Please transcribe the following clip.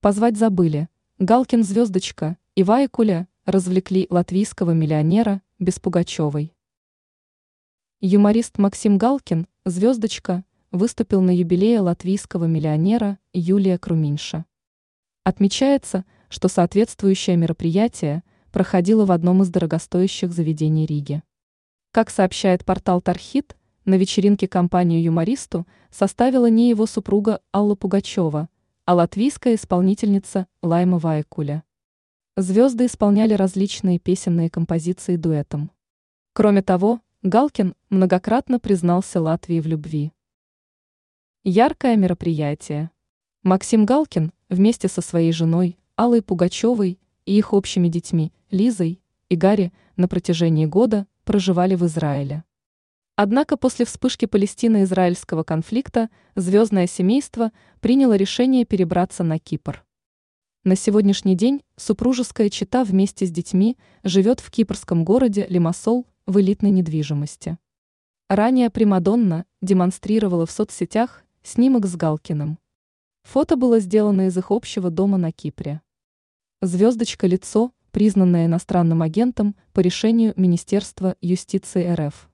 Позвать забыли. Галкин звездочка и Вайкуля развлекли латвийского миллионера без Пугачевой. Юморист Максим Галкин, звездочка, выступил на юбилее латвийского миллионера Юлия Круминша. Отмечается, что соответствующее мероприятие проходило в одном из дорогостоящих заведений Риги. Как сообщает портал Тархит, на вечеринке компанию юмористу составила не его супруга Алла Пугачева, а латвийская исполнительница Лайма Вайкуля. Звезды исполняли различные песенные композиции дуэтом. Кроме того, Галкин многократно признался Латвии в любви. Яркое мероприятие. Максим Галкин вместе со своей женой Аллой Пугачевой и их общими детьми Лизой и Гарри на протяжении года проживали в Израиле. Однако после вспышки палестино-израильского конфликта звездное семейство приняло решение перебраться на Кипр. На сегодняшний день супружеская чета вместе с детьми живет в кипрском городе Лимассол в элитной недвижимости. Ранее Примадонна демонстрировала в соцсетях снимок с Галкиным. Фото было сделано из их общего дома на Кипре. Звездочка лицо, признанное иностранным агентом по решению Министерства юстиции РФ.